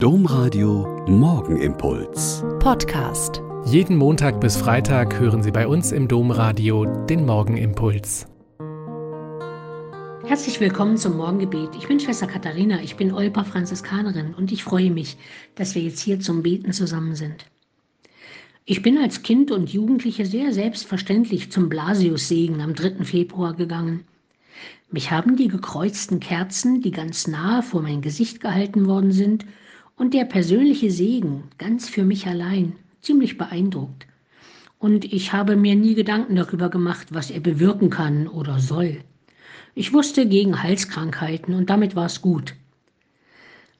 Domradio Morgenimpuls. Podcast. Jeden Montag bis Freitag hören Sie bei uns im Domradio den Morgenimpuls. Herzlich willkommen zum Morgengebet. Ich bin Schwester Katharina, ich bin Olpa Franziskanerin und ich freue mich, dass wir jetzt hier zum Beten zusammen sind. Ich bin als Kind und Jugendliche sehr selbstverständlich zum Blasiussegen am 3. Februar gegangen. Mich haben die gekreuzten Kerzen, die ganz nahe vor mein Gesicht gehalten worden sind, und der persönliche Segen, ganz für mich allein, ziemlich beeindruckt. Und ich habe mir nie Gedanken darüber gemacht, was er bewirken kann oder soll. Ich wusste gegen Halskrankheiten und damit war es gut.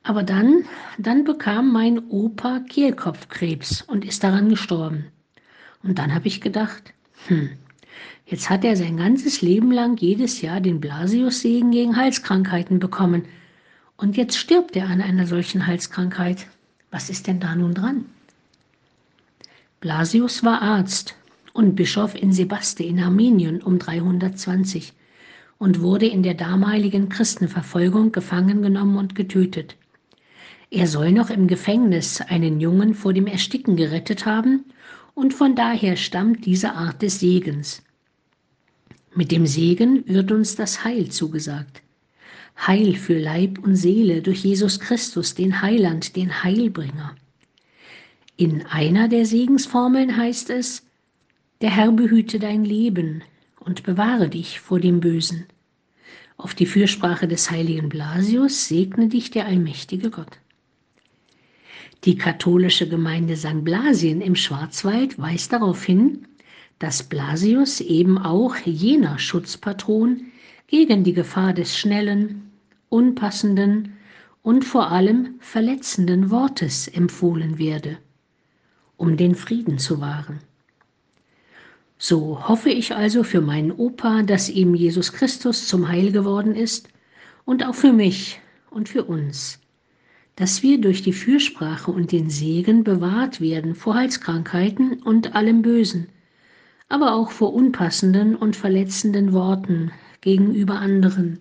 Aber dann, dann bekam mein Opa Kehlkopfkrebs und ist daran gestorben. Und dann habe ich gedacht, hm, jetzt hat er sein ganzes Leben lang jedes Jahr den Blasiussegen gegen Halskrankheiten bekommen und jetzt stirbt er an einer solchen Halskrankheit. Was ist denn da nun dran? Blasius war Arzt und Bischof in Sebaste in Armenien um 320 und wurde in der damaligen Christenverfolgung gefangen genommen und getötet. Er soll noch im Gefängnis einen Jungen vor dem Ersticken gerettet haben und von daher stammt diese Art des Segens. Mit dem Segen wird uns das Heil zugesagt. Heil für Leib und Seele durch Jesus Christus, den Heiland, den Heilbringer. In einer der Segensformeln heißt es, der Herr behüte dein Leben und bewahre dich vor dem Bösen. Auf die Fürsprache des heiligen Blasius segne dich der allmächtige Gott. Die katholische Gemeinde St. Blasien im Schwarzwald weist darauf hin, dass Blasius eben auch jener Schutzpatron gegen die Gefahr des schnellen, unpassenden und vor allem verletzenden Wortes empfohlen werde, um den Frieden zu wahren. So hoffe ich also für meinen Opa, dass ihm Jesus Christus zum Heil geworden ist und auch für mich und für uns, dass wir durch die Fürsprache und den Segen bewahrt werden vor Halskrankheiten und allem Bösen, aber auch vor unpassenden und verletzenden Worten gegenüber anderen,